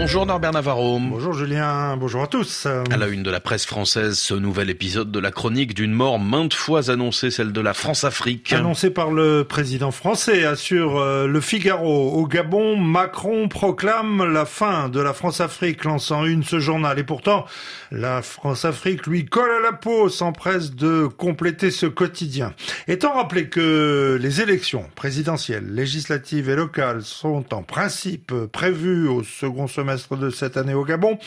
Bonjour Norbert Navarro. Bonjour Julien, bonjour à tous. À la une de la presse française, ce nouvel épisode de la chronique d'une mort maintes fois annoncée, celle de la France-Afrique. Annoncée par le président français, assure euh, le Figaro. Au Gabon, Macron proclame la fin de la France-Afrique, lançant une ce journal. Et pourtant, la France-Afrique lui colle à la peau, s'empresse de compléter ce quotidien. Étant rappelé que les élections présidentielles, législatives et locales sont en principe prévues au second de cette année au Gabon.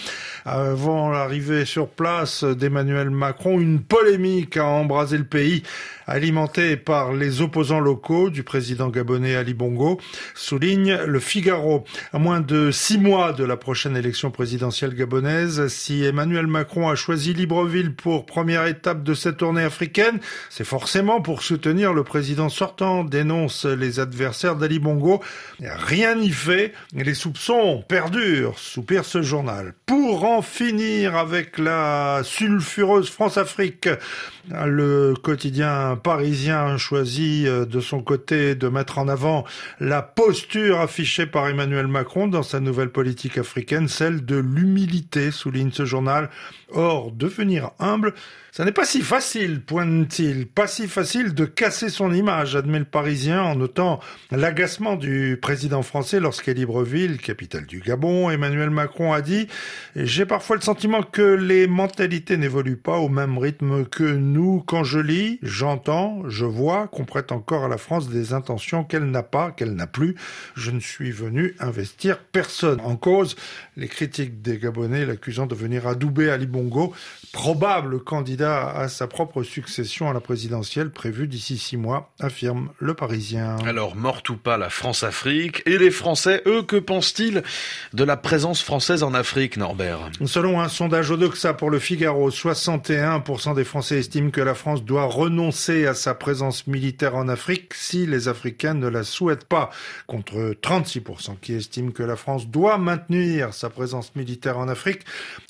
Avant l'arrivée sur place d'Emmanuel Macron, une polémique a embrasé le pays, alimentée par les opposants locaux du président gabonais Ali Bongo, souligne le Figaro. À moins de six mois de la prochaine élection présidentielle gabonaise, si Emmanuel Macron a choisi Libreville pour première étape de cette tournée africaine, c'est forcément pour soutenir le président sortant, dénonce les adversaires d'Ali Bongo. Rien n'y fait, les soupçons perdus soupire ce journal. Pour en finir avec la sulfureuse France-Afrique, le quotidien parisien choisit euh, de son côté de mettre en avant la posture affichée par Emmanuel Macron dans sa nouvelle politique africaine, celle de l'humilité, souligne ce journal. Or, devenir humble, ça n'est pas si facile, pointe-t-il. Pas si facile de casser son image, admet le Parisien en notant l'agacement du président français lorsqu'à Libreville, capitale du Gabon, Emmanuel Macron a dit « J'ai parfois le sentiment que les mentalités n'évoluent pas au même rythme que nous. Quand je lis, j'entends, je vois qu'on prête encore à la France des intentions qu'elle n'a pas, qu'elle n'a plus. Je ne suis venu investir personne. En cause, les critiques des Gabonais l'accusant de venir adouber Ali Bongo, probable candidat à sa propre succession à la présidentielle prévue d'ici six mois, affirme le Parisien. Alors, morte ou pas la France-Afrique? Et les Français, eux, que pensent-ils de la présence française en Afrique, Norbert? Selon un sondage Odoxa pour le Figaro, 61% des Français estiment que la France doit renoncer à sa présence militaire en Afrique si les Africains ne la souhaitent pas, contre 36% qui estiment que la France doit maintenir sa présence militaire en Afrique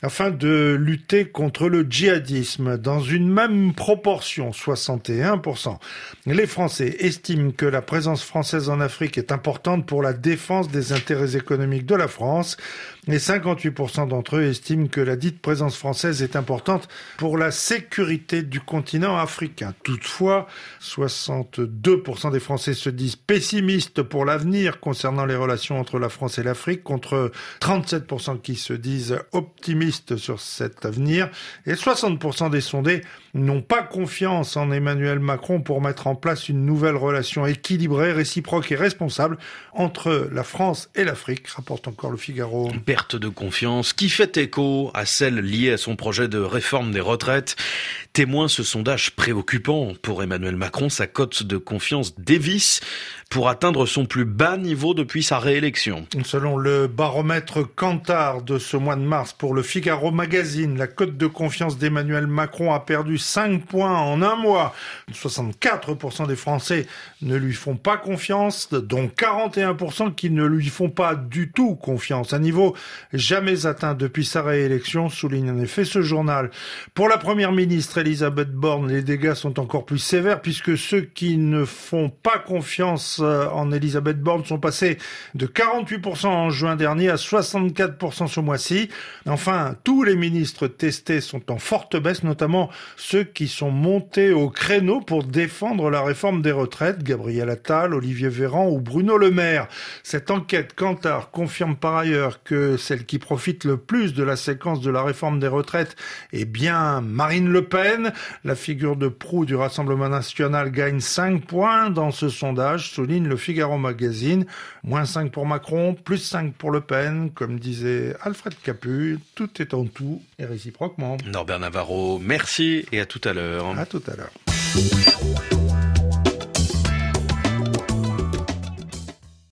afin de lutter contre le djihadisme dans une même proportion, 61%. Les Français estiment que la présence française en Afrique est importante pour la défense des intérêts économiques de la France et 58% d'entre eux estiment que la dite présence française est importante pour la sécurité du continent africain. Toutefois, 62% des Français se disent pessimistes pour l'avenir concernant les relations entre la France et l'Afrique, contre 37% qui se disent optimistes sur cet avenir, et 60% des sondés n'ont pas confiance en Emmanuel Macron pour mettre en place une nouvelle relation équilibrée, réciproque et responsable entre la France et l'Afrique, rapporte encore le Figaro perte de confiance qui fait écho à celle liée à son projet de réforme des retraites. Témoin ce sondage préoccupant pour Emmanuel Macron, sa cote de confiance dévisse pour atteindre son plus bas niveau depuis sa réélection. Selon le baromètre Kantar de ce mois de mars pour le Figaro Magazine, la cote de confiance d'Emmanuel Macron a perdu 5 points en un mois. 64% des Français ne lui font pas confiance, dont 41% qui ne lui font pas du tout confiance. Un niveau jamais atteint depuis sa réélection, souligne en effet ce journal. Pour la première ministre Elisabeth Borne, les dégâts sont encore plus sévères puisque ceux qui ne font pas confiance euh, en Elisabeth Borne sont passés de 48% en juin dernier à 64% ce mois-ci. Enfin, tous les ministres testés sont en forte baisse, notamment ceux qui sont montés au créneau pour défendre la réforme des retraites, Gabriel Attal, Olivier Véran ou Bruno Le Maire. Cette enquête Kantar confirme par ailleurs que celle qui profite le plus de la séquence de la réforme des retraites est bien Marine Le Pen. La figure de proue du Rassemblement national gagne 5 points dans ce sondage, le Figaro Magazine. Moins 5 pour Macron, plus 5 pour Le Pen. Comme disait Alfred Capu, tout est en tout et réciproquement. Norbert Navarro, merci et à tout à l'heure. À tout à l'heure.